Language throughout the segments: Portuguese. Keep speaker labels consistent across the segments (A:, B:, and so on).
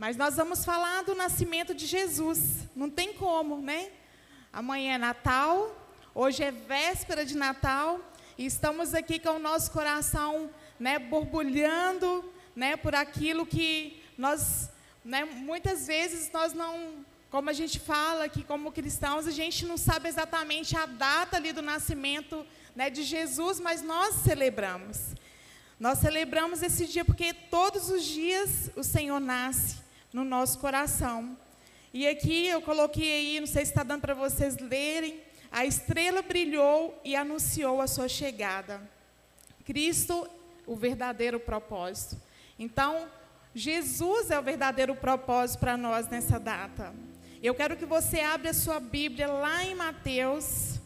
A: Mas nós vamos falar do nascimento de Jesus. Não tem como, né? Amanhã é Natal, hoje é véspera de Natal, e estamos aqui com o nosso coração, né, borbulhando, né, por aquilo que nós, né, muitas vezes nós não, como a gente fala aqui como cristãos, a gente não sabe exatamente a data ali do nascimento, né, de Jesus, mas nós celebramos. Nós celebramos esse dia porque todos os dias o Senhor nasce no nosso coração. E aqui eu coloquei aí, não sei se está dando para vocês lerem, a estrela brilhou e anunciou a sua chegada. Cristo, o verdadeiro propósito. Então, Jesus é o verdadeiro propósito para nós nessa data. Eu quero que você abra a sua Bíblia lá em Mateus,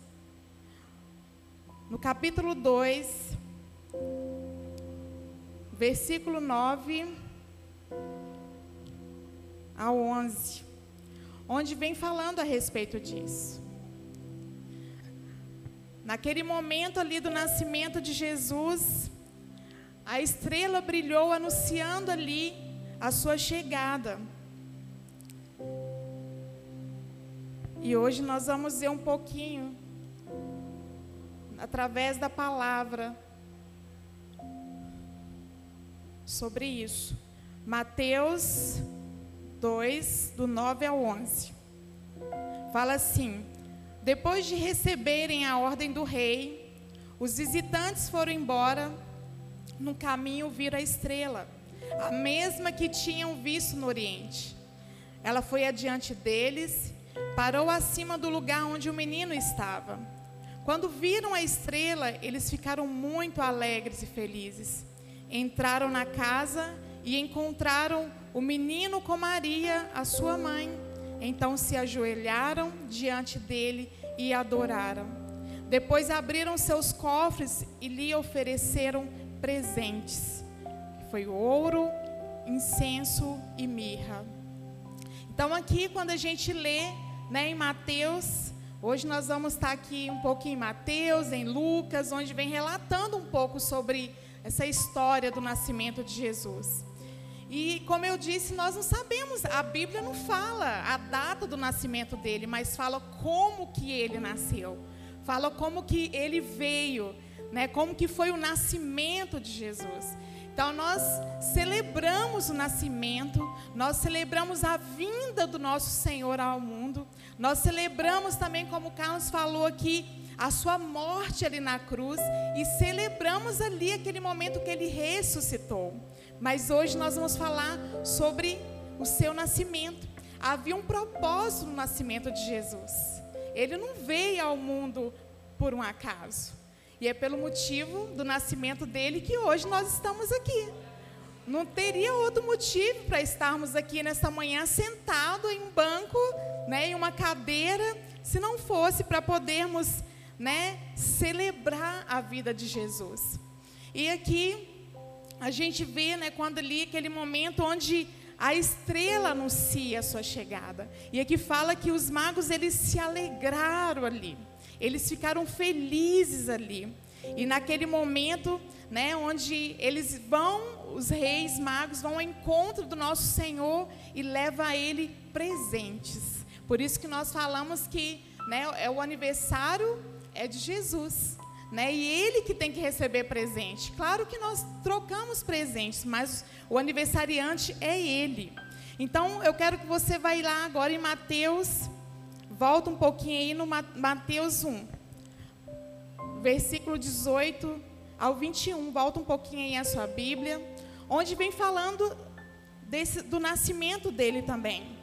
A: no capítulo 2, versículo 9 a 11, onde vem falando a respeito disso. Naquele momento ali do nascimento de Jesus, a estrela brilhou anunciando ali a sua chegada. E hoje nós vamos ver um pouquinho, através da palavra, sobre isso. Mateus 2, do 9 ao 11. Fala assim: Depois de receberem a ordem do rei, os visitantes foram embora. No caminho viram a estrela, a mesma que tinham visto no Oriente. Ela foi adiante deles, parou acima do lugar onde o menino estava. Quando viram a estrela, eles ficaram muito alegres e felizes. Entraram na casa e encontraram o menino com Maria, a sua mãe. Então se ajoelharam diante dele e adoraram. Depois abriram seus cofres e lhe ofereceram presentes. Foi ouro, incenso e mirra. Então aqui quando a gente lê, né, em Mateus, hoje nós vamos estar aqui um pouco em Mateus, em Lucas, onde vem relatando um pouco sobre essa história do nascimento de Jesus. E como eu disse, nós não sabemos, a Bíblia não fala a data do nascimento dele, mas fala como que ele nasceu. Fala como que ele veio, né? Como que foi o nascimento de Jesus. Então nós celebramos o nascimento, nós celebramos a vinda do nosso Senhor ao mundo. Nós celebramos também, como o Carlos falou aqui, a sua morte ali na cruz e celebramos ali aquele momento que ele ressuscitou. Mas hoje nós vamos falar sobre o seu nascimento. Havia um propósito no nascimento de Jesus. Ele não veio ao mundo por um acaso. E é pelo motivo do nascimento dele que hoje nós estamos aqui. Não teria outro motivo para estarmos aqui nesta manhã sentado em um banco, né, em uma cadeira, se não fosse para podermos, né, celebrar a vida de Jesus. E aqui a gente vê, né, quando ali aquele momento onde a estrela anuncia a sua chegada. E aqui fala que os magos eles se alegraram ali. Eles ficaram felizes ali. E naquele momento, né, onde eles vão, os reis magos vão ao encontro do nosso Senhor e levam a ele presentes. Por isso que nós falamos que, né, é o aniversário é de Jesus né? E ele que tem que receber presente. Claro que nós trocamos presentes, mas o aniversariante é ele. Então eu quero que você vá lá agora em Mateus, volta um pouquinho aí no Mateus 1, versículo 18 ao 21, volta um pouquinho aí a sua Bíblia, onde vem falando desse, do nascimento dele também.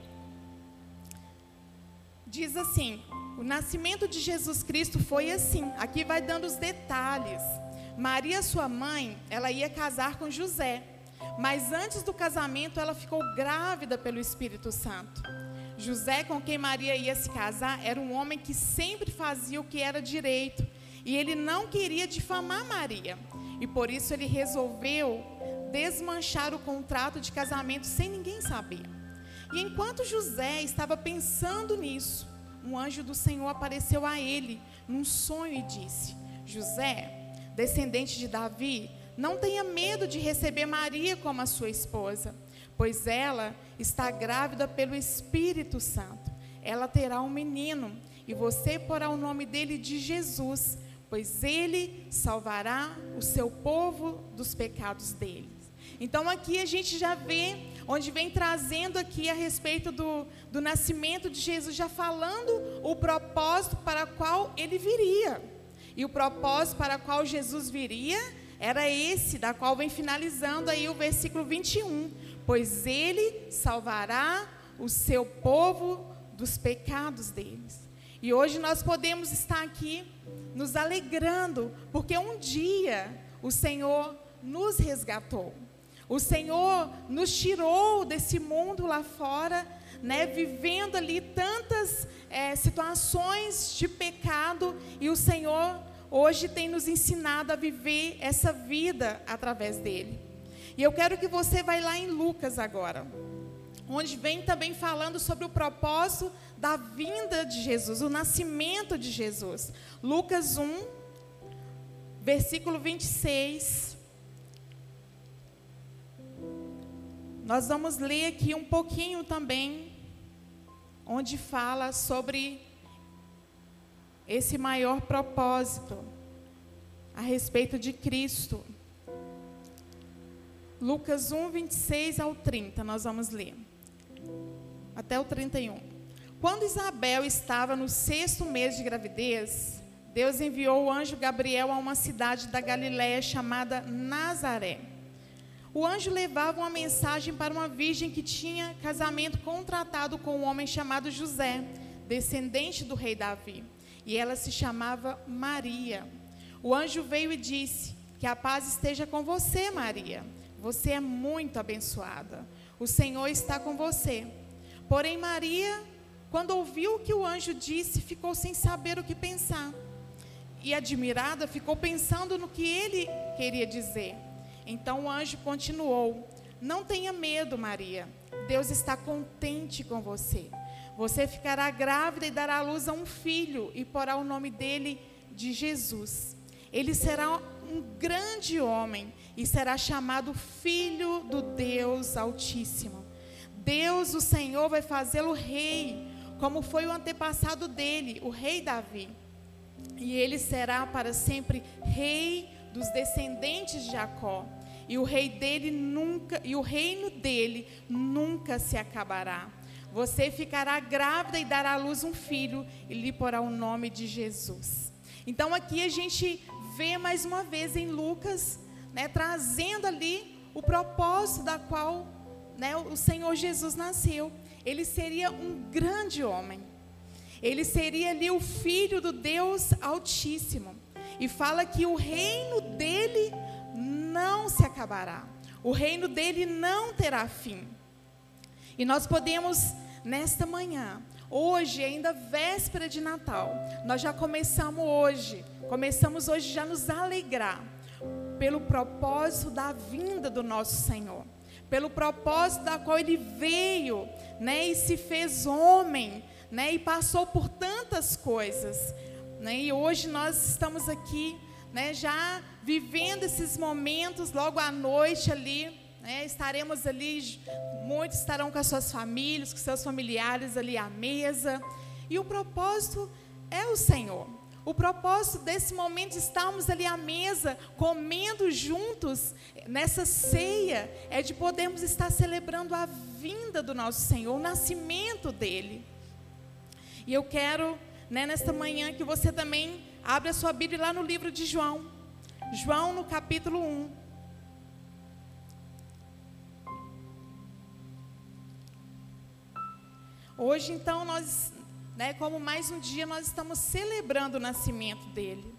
A: Diz assim: o nascimento de Jesus Cristo foi assim. Aqui vai dando os detalhes. Maria, sua mãe, ela ia casar com José. Mas antes do casamento, ela ficou grávida pelo Espírito Santo. José, com quem Maria ia se casar, era um homem que sempre fazia o que era direito. E ele não queria difamar Maria. E por isso ele resolveu desmanchar o contrato de casamento sem ninguém saber. E enquanto José estava pensando nisso, um anjo do Senhor apareceu a ele num sonho e disse: José, descendente de Davi, não tenha medo de receber Maria como a sua esposa, pois ela está grávida pelo Espírito Santo. Ela terá um menino e você porá o nome dele de Jesus, pois ele salvará o seu povo dos pecados deles. Então aqui a gente já vê, onde vem trazendo aqui a respeito do, do nascimento de Jesus, já falando o propósito para qual ele viria. E o propósito para qual Jesus viria era esse, da qual vem finalizando aí o versículo 21. Pois ele salvará o seu povo dos pecados deles. E hoje nós podemos estar aqui nos alegrando, porque um dia o Senhor nos resgatou. O Senhor nos tirou desse mundo lá fora, né, vivendo ali tantas é, situações de pecado, e o Senhor hoje tem nos ensinado a viver essa vida através dele. E eu quero que você vá lá em Lucas agora, onde vem também falando sobre o propósito da vinda de Jesus, o nascimento de Jesus. Lucas 1, versículo 26. Nós vamos ler aqui um pouquinho também, onde fala sobre esse maior propósito a respeito de Cristo. Lucas 1, 26 ao 30, nós vamos ler. Até o 31. Quando Isabel estava no sexto mês de gravidez, Deus enviou o anjo Gabriel a uma cidade da Galiléia chamada Nazaré o anjo levava uma mensagem para uma virgem que tinha casamento contratado com um homem chamado José, descendente do rei Davi. E ela se chamava Maria. O anjo veio e disse: Que a paz esteja com você, Maria. Você é muito abençoada. O Senhor está com você. Porém, Maria, quando ouviu o que o anjo disse, ficou sem saber o que pensar. E admirada, ficou pensando no que ele queria dizer. Então o anjo continuou: Não tenha medo, Maria. Deus está contente com você. Você ficará grávida e dará à luz a um filho e porá o nome dele de Jesus. Ele será um grande homem e será chamado Filho do Deus Altíssimo. Deus, o Senhor, vai fazê-lo rei, como foi o antepassado dele, o rei Davi. E ele será para sempre rei dos descendentes de Jacó. E o rei dele nunca, e o reino dele nunca se acabará. Você ficará grávida e dará à luz um filho e lhe porá o nome de Jesus. Então aqui a gente vê mais uma vez em Lucas, né, trazendo ali o propósito da qual né, o Senhor Jesus nasceu. Ele seria um grande homem. Ele seria ali o filho do Deus Altíssimo. E fala que o reino dele não se acabará. O reino dele não terá fim. E nós podemos, nesta manhã, hoje, ainda véspera de Natal, nós já começamos hoje, começamos hoje já nos alegrar pelo propósito da vinda do nosso Senhor, pelo propósito da qual ele veio, né, e se fez homem, né, e passou por tantas coisas, né? E hoje nós estamos aqui, né, já vivendo esses momentos logo à noite ali, né, estaremos ali, muitos estarão com as suas famílias, com seus familiares ali à mesa. E o propósito é o Senhor. O propósito desse momento de estarmos ali à mesa, comendo juntos nessa ceia, é de podermos estar celebrando a vinda do nosso Senhor, o nascimento dele. E eu quero né, nesta manhã que você também abra a sua Bíblia lá no livro de João. João no capítulo 1. Hoje, então, nós, né, como mais um dia, nós estamos celebrando o nascimento dele.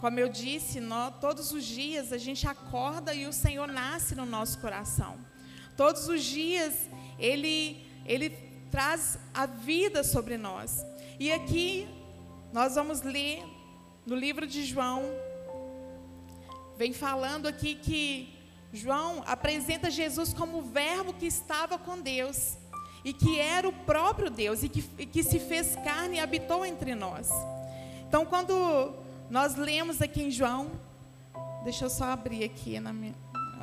A: Como eu disse, nós, todos os dias a gente acorda e o Senhor nasce no nosso coração. Todos os dias ele, ele traz a vida sobre nós. E aqui nós vamos ler no livro de João, vem falando aqui que João apresenta Jesus como o Verbo que estava com Deus e que era o próprio Deus e que, e que se fez carne e habitou entre nós. Então, quando nós lemos aqui em João, deixa eu só abrir aqui na minha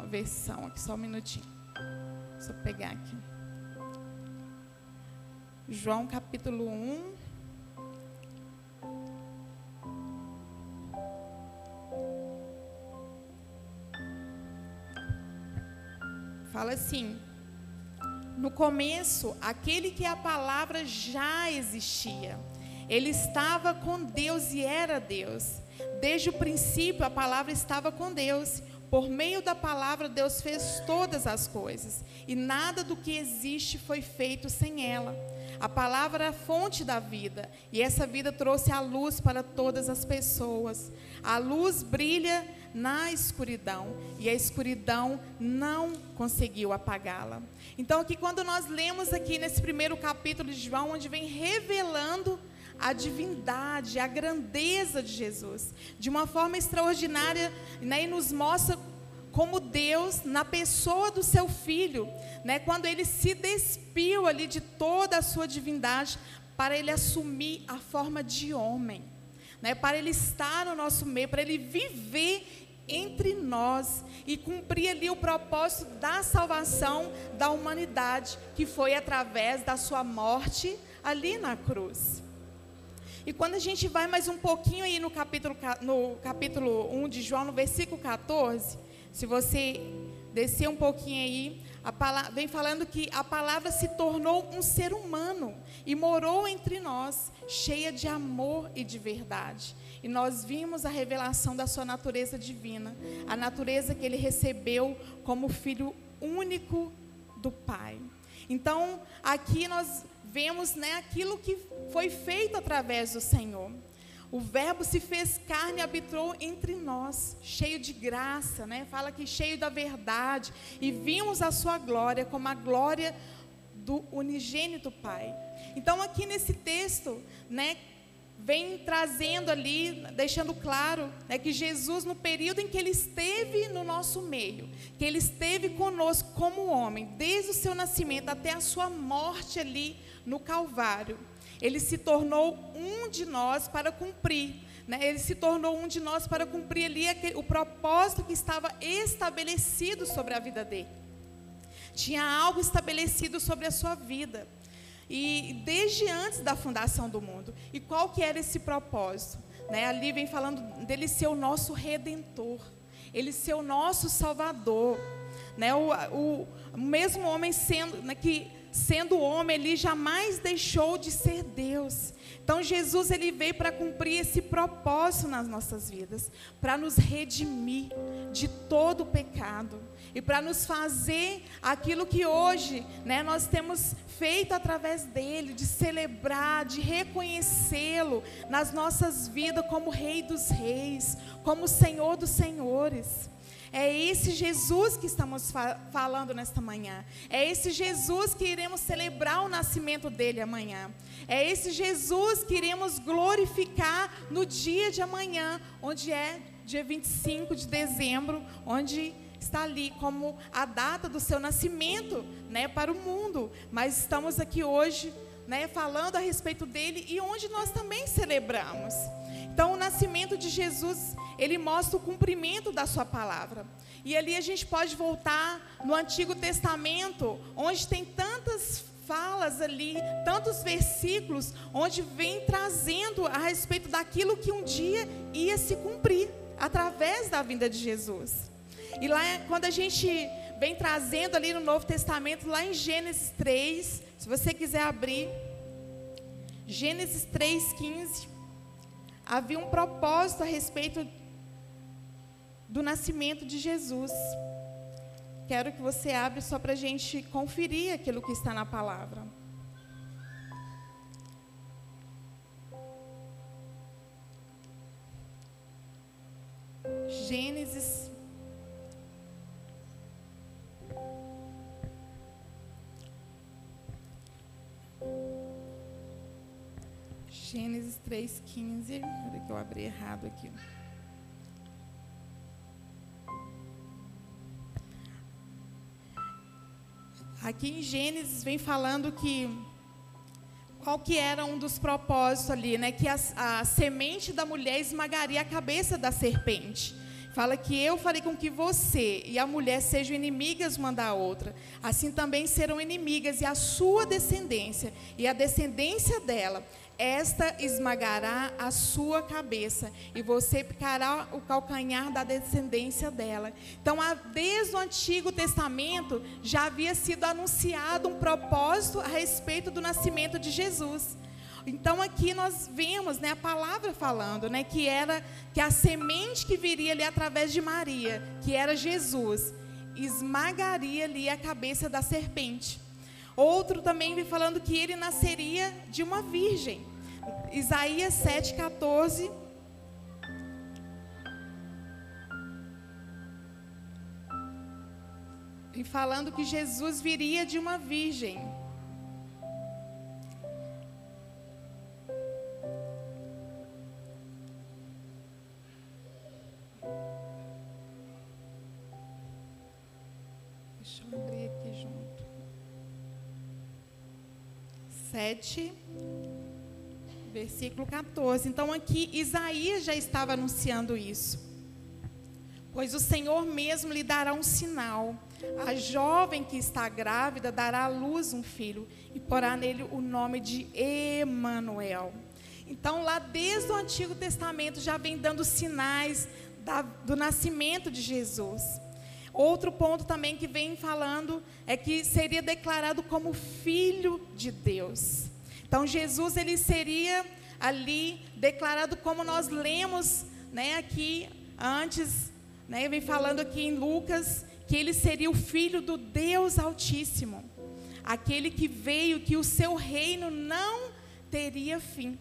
A: versão, aqui só um minutinho. Eu pegar aqui. João capítulo 1. Assim: no começo, aquele que a palavra já existia. Ele estava com Deus e era Deus. Desde o princípio, a palavra estava com Deus. Por meio da palavra, Deus fez todas as coisas. E nada do que existe foi feito sem ela. A palavra é a fonte da vida. E essa vida trouxe a luz para todas as pessoas. A luz brilha na escuridão. E a escuridão não conseguiu apagá-la. Então, aqui, quando nós lemos aqui nesse primeiro capítulo de João, onde vem revelando a divindade, a grandeza de Jesus, de uma forma extraordinária, né, e nos mostra como Deus, na pessoa do seu filho, né, quando ele se despiu ali de toda a sua divindade, para ele assumir a forma de homem, né, para ele estar no nosso meio, para ele viver entre nós e cumprir ali o propósito da salvação da humanidade, que foi através da sua morte ali na cruz. E quando a gente vai mais um pouquinho aí no capítulo, no capítulo 1 de João, no versículo 14, se você descer um pouquinho aí, palavra, vem falando que a palavra se tornou um ser humano e morou entre nós, cheia de amor e de verdade. E nós vimos a revelação da sua natureza divina, a natureza que ele recebeu como filho único do Pai. Então, aqui nós vemos né, aquilo que foi feito através do Senhor. O Verbo se fez carne e habitou entre nós, cheio de graça, né? Fala que cheio da verdade. E vimos a sua glória como a glória do unigênito Pai. Então, aqui nesse texto, né, vem trazendo ali, deixando claro né, que Jesus, no período em que ele esteve no nosso meio, que ele esteve conosco como homem, desde o seu nascimento até a sua morte ali no Calvário, ele se tornou um de nós para cumprir. Né? Ele se tornou um de nós para cumprir ali aquele, o propósito que estava estabelecido sobre a vida dele. Tinha algo estabelecido sobre a sua vida. E desde antes da fundação do mundo. E qual que era esse propósito? Né? Ali vem falando dele ser o nosso redentor, ele ser o nosso salvador. Né? O, o, mesmo homem sendo né, que sendo homem, ele jamais deixou de ser Deus. Então Jesus ele veio para cumprir esse propósito nas nossas vidas, para nos redimir de todo o pecado e para nos fazer aquilo que hoje, né, nós temos feito através dele, de celebrar, de reconhecê-lo nas nossas vidas como Rei dos Reis, como Senhor dos Senhores. É esse Jesus que estamos fa falando nesta manhã. É esse Jesus que iremos celebrar o nascimento dele amanhã. É esse Jesus que iremos glorificar no dia de amanhã, onde é dia 25 de dezembro, onde está ali como a data do seu nascimento, né, para o mundo. Mas estamos aqui hoje, né, falando a respeito dele e onde nós também celebramos. Então, o nascimento de Jesus, ele mostra o cumprimento da sua palavra. E ali a gente pode voltar no Antigo Testamento, onde tem tantas falas ali, tantos versículos, onde vem trazendo a respeito daquilo que um dia ia se cumprir através da vinda de Jesus. E lá, quando a gente vem trazendo ali no Novo Testamento, lá em Gênesis 3, se você quiser abrir, Gênesis 3,15 havia um propósito a respeito do nascimento de Jesus. Quero que você abra só para a gente conferir aquilo que está na palavra. Gênesis. Gênesis 3,15. Peraí que eu abri errado aqui. Aqui em Gênesis vem falando que qual que era um dos propósitos ali, né? Que a, a semente da mulher esmagaria a cabeça da serpente. Fala que eu farei com que você e a mulher sejam inimigas uma da outra. Assim também serão inimigas e a sua descendência e a descendência dela. Esta esmagará a sua cabeça e você picará o calcanhar da descendência dela. Então, desde o Antigo Testamento já havia sido anunciado um propósito a respeito do nascimento de Jesus. Então aqui nós vemos, né, a palavra falando, né, que era que a semente que viria ali através de Maria, que era Jesus, esmagaria ali a cabeça da serpente. Outro também vem falando que ele nasceria de uma virgem. Isaías 7:14 E falando que Jesus viria de uma virgem. Deixa eu abrir aqui junto. 7, versículo 14. Então aqui Isaías já estava anunciando isso. Pois o Senhor mesmo lhe dará um sinal. A jovem que está grávida dará à luz um filho e porá nele o nome de Emanuel. Então, lá desde o Antigo Testamento já vem dando sinais da, do nascimento de Jesus. Outro ponto também que vem falando é que seria declarado como filho de Deus. Então Jesus ele seria ali declarado como nós lemos, né, aqui antes, né, vem falando aqui em Lucas que ele seria o filho do Deus Altíssimo, aquele que veio que o seu reino não teria fim.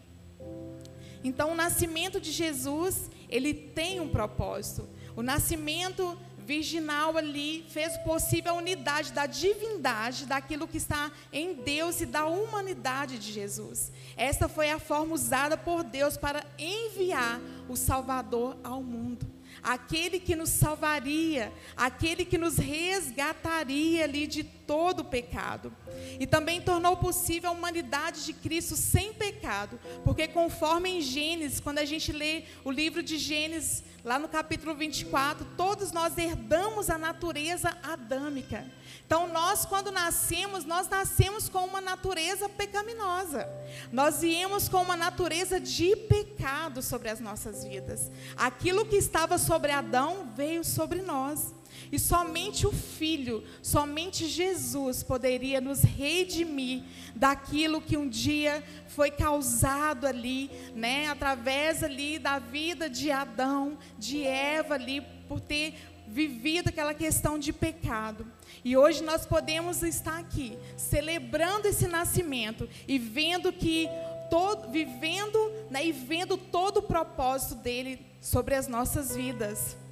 A: Então o nascimento de Jesus, ele tem um propósito. O nascimento virginal ali fez possível a unidade da divindade, daquilo que está em Deus e da humanidade de Jesus. Essa foi a forma usada por Deus para enviar o Salvador ao mundo. Aquele que nos salvaria, aquele que nos resgataria ali de todo o pecado. E também tornou possível a humanidade de Cristo sem pecado, porque conforme em Gênesis, quando a gente lê o livro de Gênesis, Lá no capítulo 24, todos nós herdamos a natureza adâmica. Então, nós, quando nascemos, nós nascemos com uma natureza pecaminosa. Nós viemos com uma natureza de pecado sobre as nossas vidas. Aquilo que estava sobre Adão veio sobre nós. E somente o Filho, somente Jesus poderia nos redimir daquilo que um dia foi causado ali, né, através ali da vida de Adão, de Eva ali, por ter vivido aquela questão de pecado. E hoje nós podemos estar aqui, celebrando esse nascimento e vendo que todo, vivendo né, e vendo todo o propósito dele sobre as nossas vidas.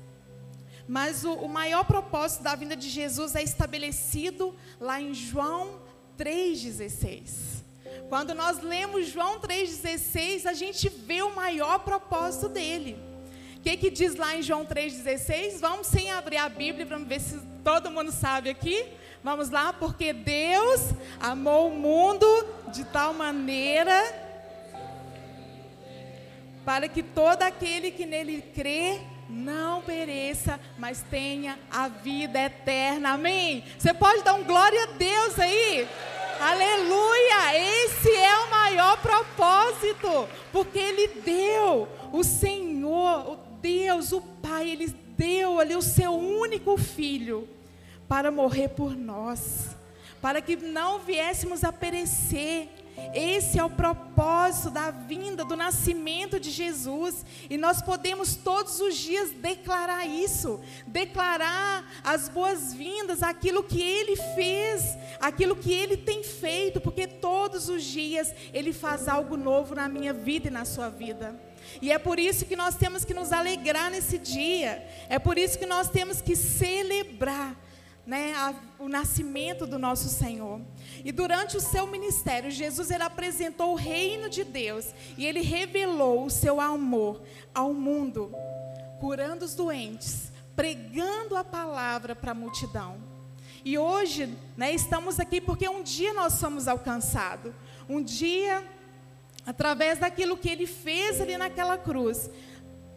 A: Mas o, o maior propósito da vinda de Jesus é estabelecido lá em João 3,16. Quando nós lemos João 3,16, a gente vê o maior propósito dele. O que, que diz lá em João 3,16? Vamos sem abrir a Bíblia para ver se todo mundo sabe aqui. Vamos lá, porque Deus amou o mundo de tal maneira para que todo aquele que nele crê não pereça, mas tenha a vida eterna. Amém? Você pode dar um glória a Deus aí? Aleluia! Esse é o maior propósito, porque Ele deu, o Senhor, o Deus, o Pai, Ele deu ali o seu único filho para morrer por nós, para que não viéssemos a perecer, esse é o propósito da vinda, do nascimento de Jesus. E nós podemos todos os dias declarar isso, declarar as boas-vindas, aquilo que Ele fez, aquilo que Ele tem feito, porque todos os dias Ele faz algo novo na minha vida e na sua vida. E é por isso que nós temos que nos alegrar nesse dia, é por isso que nós temos que celebrar né, a, o nascimento do nosso Senhor. E durante o seu ministério, Jesus ele apresentou o reino de Deus e ele revelou o seu amor ao mundo, curando os doentes, pregando a palavra para a multidão. E hoje, né, estamos aqui porque um dia nós somos alcançados. Um dia, através daquilo que ele fez ali naquela cruz,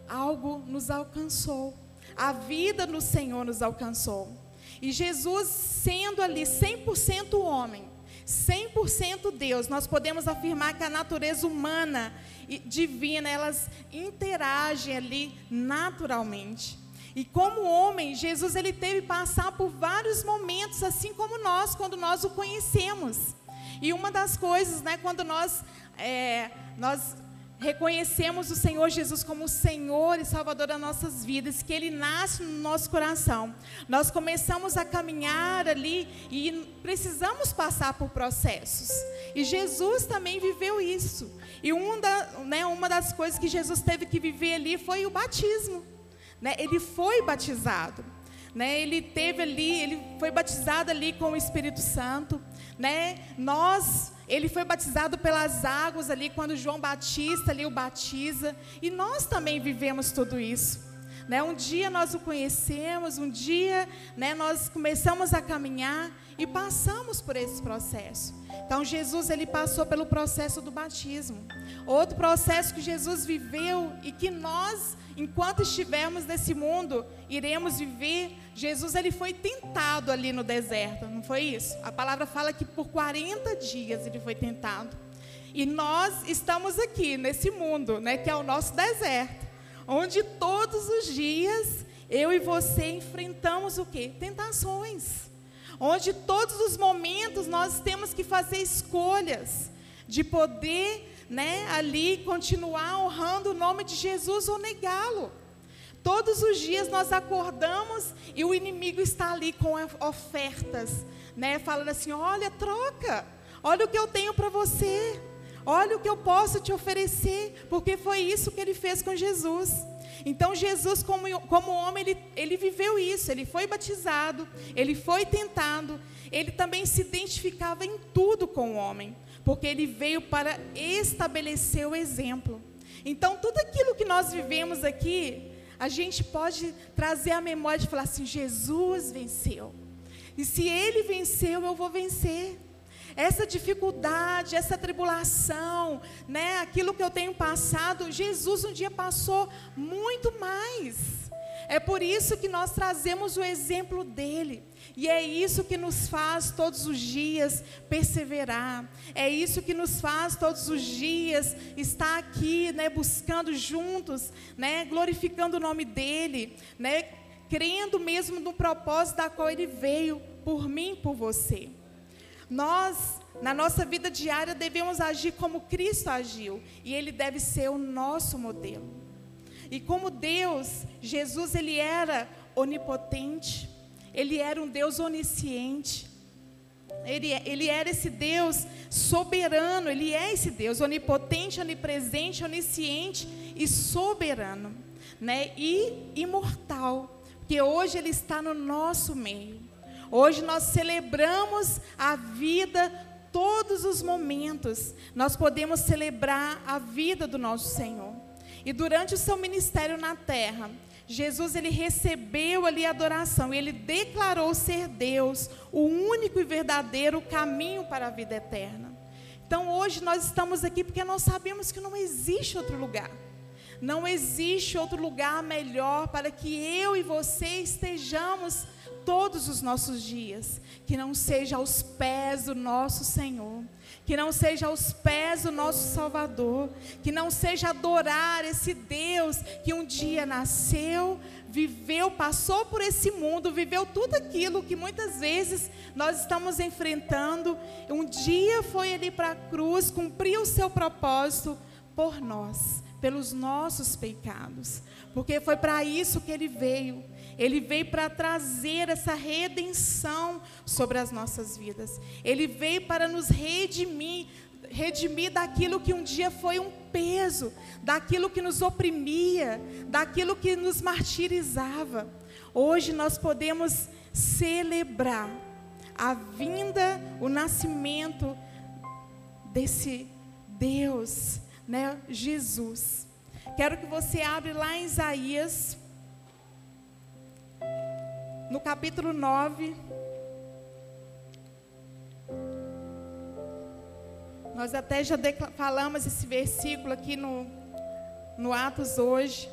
A: algo nos alcançou a vida no Senhor nos alcançou. E Jesus, sendo ali 100% homem, 100% Deus, nós podemos afirmar que a natureza humana e divina, elas interagem ali naturalmente. E como homem, Jesus ele teve passar por vários momentos, assim como nós, quando nós o conhecemos. E uma das coisas, né, quando nós, é, nós reconhecemos o Senhor Jesus como o Senhor e Salvador das nossas vidas, que Ele nasce no nosso coração, nós começamos a caminhar ali e precisamos passar por processos. E Jesus também viveu isso. E uma, da, né, uma das coisas que Jesus teve que viver ali foi o batismo. Né? Ele foi batizado. Né? Ele teve ali, ele foi batizado ali com o Espírito Santo. Né? Nós, ele foi batizado pelas águas ali quando João Batista ali o batiza. E nós também vivemos tudo isso. Né? Um dia nós o conhecemos, um dia né, nós começamos a caminhar e passamos por esse processo. Então Jesus ele passou pelo processo do batismo. Outro processo que Jesus viveu e que nós enquanto estivermos nesse mundo, iremos viver. Jesus ele foi tentado ali no deserto, não foi isso? A palavra fala que por 40 dias ele foi tentado. E nós estamos aqui nesse mundo, né, que é o nosso deserto, onde todos os dias eu e você enfrentamos o quê? Tentações. Onde todos os momentos nós temos que fazer escolhas de poder né, ali continuar honrando o nome de Jesus ou negá-lo. Todos os dias nós acordamos e o inimigo está ali com ofertas, né, falando assim: olha, troca, olha o que eu tenho para você, olha o que eu posso te oferecer, porque foi isso que ele fez com Jesus. Então, Jesus, como, como homem, ele, ele viveu isso, ele foi batizado, ele foi tentado, ele também se identificava em tudo com o homem porque ele veio para estabelecer o exemplo. Então, tudo aquilo que nós vivemos aqui, a gente pode trazer a memória de falar assim: Jesus venceu. E se ele venceu, eu vou vencer. Essa dificuldade, essa tribulação, né, aquilo que eu tenho passado, Jesus um dia passou muito mais. É por isso que nós trazemos o exemplo dele. E é isso que nos faz todos os dias perseverar. É isso que nos faz todos os dias estar aqui, né, buscando juntos, né, glorificando o nome dele, né, crendo mesmo no propósito da qual ele veio por mim por você. Nós, na nossa vida diária, devemos agir como Cristo agiu, e ele deve ser o nosso modelo. E como Deus, Jesus ele era onipotente, ele era um Deus onisciente. Ele, ele era esse Deus soberano, ele é esse Deus onipotente, onipresente, onisciente e soberano, né? E imortal, porque hoje ele está no nosso meio. Hoje nós celebramos a vida todos os momentos. Nós podemos celebrar a vida do nosso Senhor. E durante o seu ministério na terra, Jesus ele recebeu ali a adoração, ele declarou ser Deus, o único e verdadeiro caminho para a vida eterna. Então hoje nós estamos aqui porque nós sabemos que não existe outro lugar. Não existe outro lugar melhor para que eu e você estejamos todos os nossos dias, que não seja aos pés do nosso Senhor que não seja aos pés do nosso Salvador, que não seja adorar esse Deus que um dia nasceu, viveu, passou por esse mundo, viveu tudo aquilo que muitas vezes nós estamos enfrentando. Um dia foi ali para a cruz, cumpriu o seu propósito por nós, pelos nossos pecados, porque foi para isso que ele veio ele veio para trazer essa redenção sobre as nossas vidas. Ele veio para nos redimir, redimir daquilo que um dia foi um peso, daquilo que nos oprimia, daquilo que nos martirizava. Hoje nós podemos celebrar a vinda, o nascimento desse Deus, né, Jesus. Quero que você abra lá em Isaías no capítulo 9. Nós até já falamos esse versículo aqui no, no Atos hoje.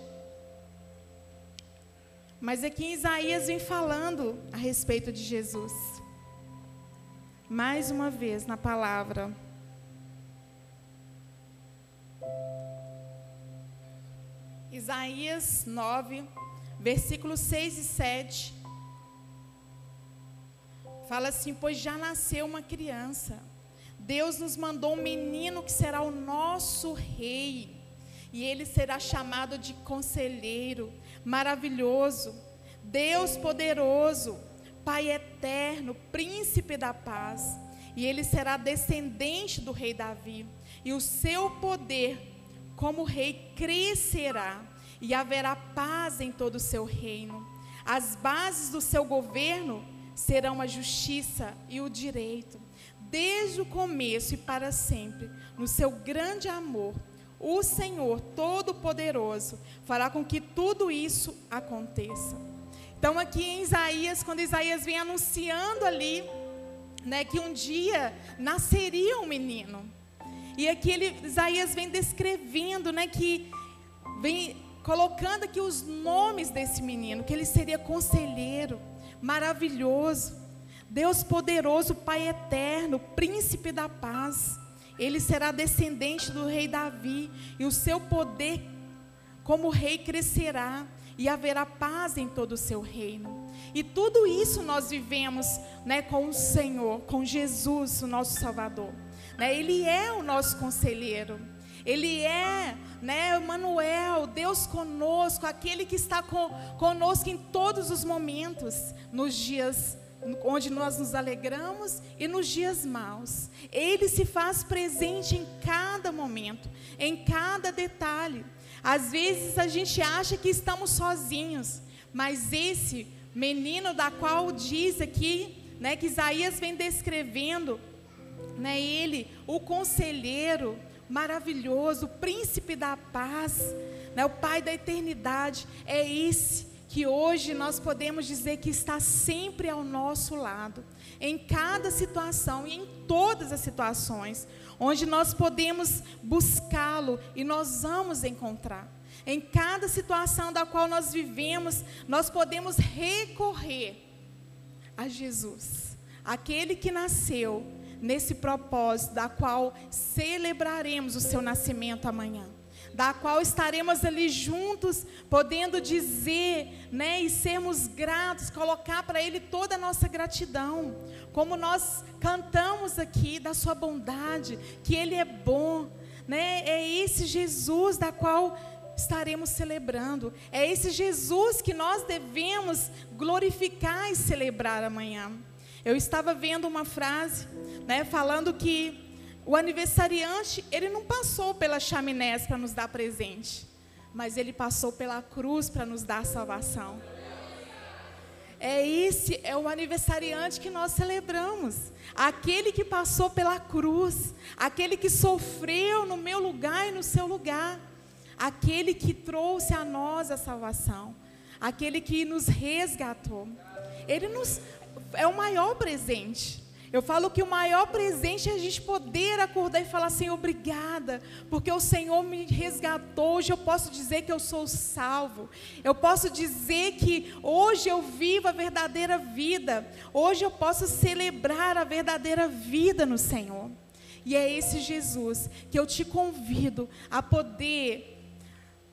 A: Mas aqui em Isaías vem falando a respeito de Jesus. Mais uma vez na palavra. Isaías 9, versículos 6 e 7. Fala assim: Pois já nasceu uma criança. Deus nos mandou um menino que será o nosso rei. E ele será chamado de conselheiro, maravilhoso, Deus poderoso, Pai eterno, príncipe da paz. E ele será descendente do rei Davi. E o seu poder como rei crescerá e haverá paz em todo o seu reino. As bases do seu governo serão a justiça e o direito. Desde o começo e para sempre, no seu grande amor, o Senhor Todo-Poderoso fará com que tudo isso aconteça. Então, aqui em Isaías, quando Isaías vem anunciando ali, né, que um dia nasceria um menino. E aqui ele, Isaías vem descrevendo, né, que vem colocando aqui os nomes desse menino, que ele seria conselheiro, maravilhoso, Deus poderoso, Pai eterno, príncipe da paz. Ele será descendente do rei Davi, e o seu poder como rei crescerá, e haverá paz em todo o seu reino. E tudo isso nós vivemos né, com o Senhor, com Jesus, o nosso Salvador. Né? Ele é o nosso conselheiro. Ele é, né, Emmanuel, Deus conosco, aquele que está com, conosco em todos os momentos, nos dias onde nós nos alegramos e nos dias maus. Ele se faz presente em cada momento, em cada detalhe. Às vezes a gente acha que estamos sozinhos, mas esse menino da qual diz aqui, né, que Isaías vem descrevendo, né, ele, o conselheiro, maravilhoso, o príncipe da paz, né, o pai da eternidade, é esse que hoje nós podemos dizer que está sempre ao nosso lado, em cada situação e em todas as situações, onde nós podemos buscá-lo e nós vamos encontrar. Em cada situação da qual nós vivemos, nós podemos recorrer a Jesus, aquele que nasceu nesse propósito, da qual celebraremos o seu nascimento amanhã, da qual estaremos ali juntos, podendo dizer, né, e sermos gratos, colocar para Ele toda a nossa gratidão, como nós cantamos aqui da Sua bondade, que Ele é bom, né, é esse Jesus da qual estaremos celebrando, é esse Jesus que nós devemos glorificar e celebrar amanhã. Eu estava vendo uma frase, né, falando que o aniversariante, ele não passou pelas chaminés para nos dar presente, mas ele passou pela cruz para nos dar salvação. É esse é o aniversariante que nós celebramos. Aquele que passou pela cruz, aquele que sofreu no meu lugar e no seu lugar, aquele que trouxe a nós a salvação, aquele que nos resgatou. Ele nos é o maior presente. Eu falo que o maior presente é a gente poder acordar e falar assim, obrigada, porque o Senhor me resgatou. Hoje eu posso dizer que eu sou salvo. Eu posso dizer que hoje eu vivo a verdadeira vida. Hoje eu posso celebrar a verdadeira vida no Senhor. E é esse Jesus que eu te convido a poder,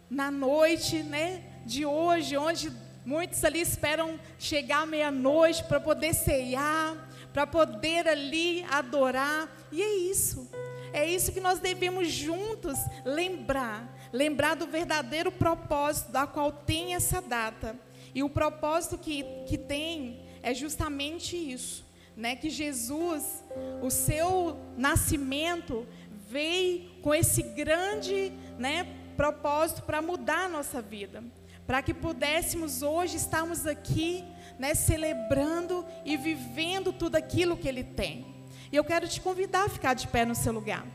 A: na noite né, de hoje, onde Muitos ali esperam chegar meia-noite para poder ceiar, para poder ali adorar. E é isso. É isso que nós devemos juntos lembrar. Lembrar do verdadeiro propósito da qual tem essa data. E o propósito que, que tem é justamente isso. Né? Que Jesus, o seu nascimento, veio com esse grande né, propósito para mudar a nossa vida para que pudéssemos hoje estarmos aqui, né, celebrando e vivendo tudo aquilo que Ele tem. E eu quero te convidar a ficar de pé no seu lugar.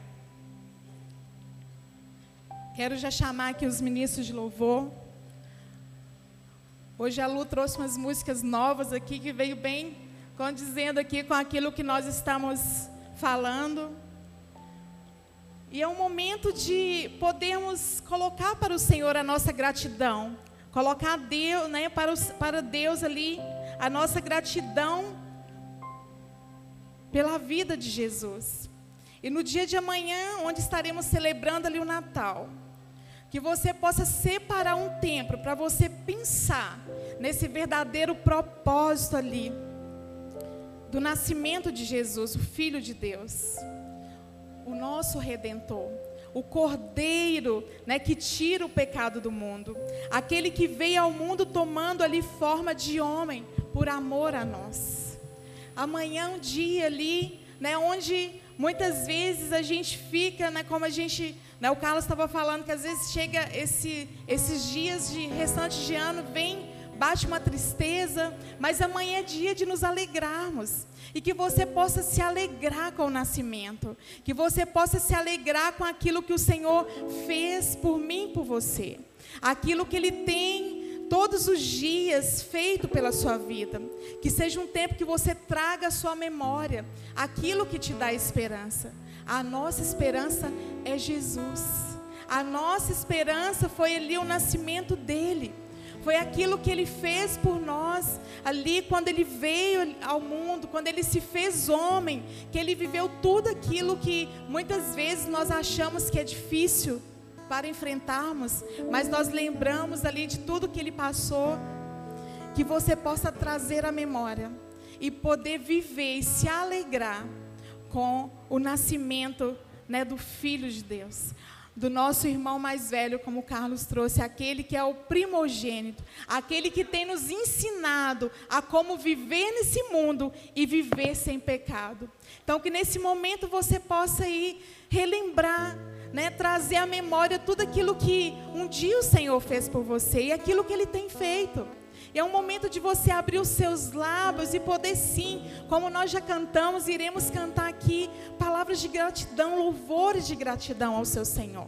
A: Quero já chamar aqui os ministros de louvor. Hoje a Lu trouxe umas músicas novas aqui que veio bem condizendo aqui com aquilo que nós estamos falando. E é um momento de podermos colocar para o Senhor a nossa gratidão colocar Deus, né, para, os, para Deus ali a nossa gratidão pela vida de Jesus. E no dia de amanhã, onde estaremos celebrando ali o Natal, que você possa separar um tempo para você pensar nesse verdadeiro propósito ali do nascimento de Jesus, o Filho de Deus, o nosso Redentor, o Cordeiro, né, que tira o pecado do mundo, aquele que veio ao mundo tomando ali forma de homem por amor a nós. Amanhã é um dia ali, né, onde muitas vezes a gente fica, né, como a gente, né, o Carlos estava falando que às vezes chega esse, esses dias de restante de ano vem bate uma tristeza, mas amanhã é dia de nos alegrarmos. E que você possa se alegrar com o nascimento. Que você possa se alegrar com aquilo que o Senhor fez por mim por você. Aquilo que Ele tem todos os dias feito pela sua vida. Que seja um tempo que você traga à sua memória aquilo que te dá esperança. A nossa esperança é Jesus. A nossa esperança foi ali o nascimento dele. Foi aquilo que ele fez por nós ali quando ele veio ao mundo, quando ele se fez homem, que ele viveu tudo aquilo que muitas vezes nós achamos que é difícil para enfrentarmos, mas nós lembramos ali de tudo que ele passou, que você possa trazer a memória e poder viver e se alegrar com o nascimento né, do Filho de Deus do nosso irmão mais velho, como o Carlos trouxe, aquele que é o primogênito, aquele que tem nos ensinado a como viver nesse mundo e viver sem pecado. Então, que nesse momento você possa ir relembrar, né, trazer à memória tudo aquilo que um dia o Senhor fez por você e aquilo que Ele tem feito. É um momento de você abrir os seus lábios e poder sim, como nós já cantamos, iremos cantar aqui palavras de gratidão, louvores de gratidão ao seu Senhor.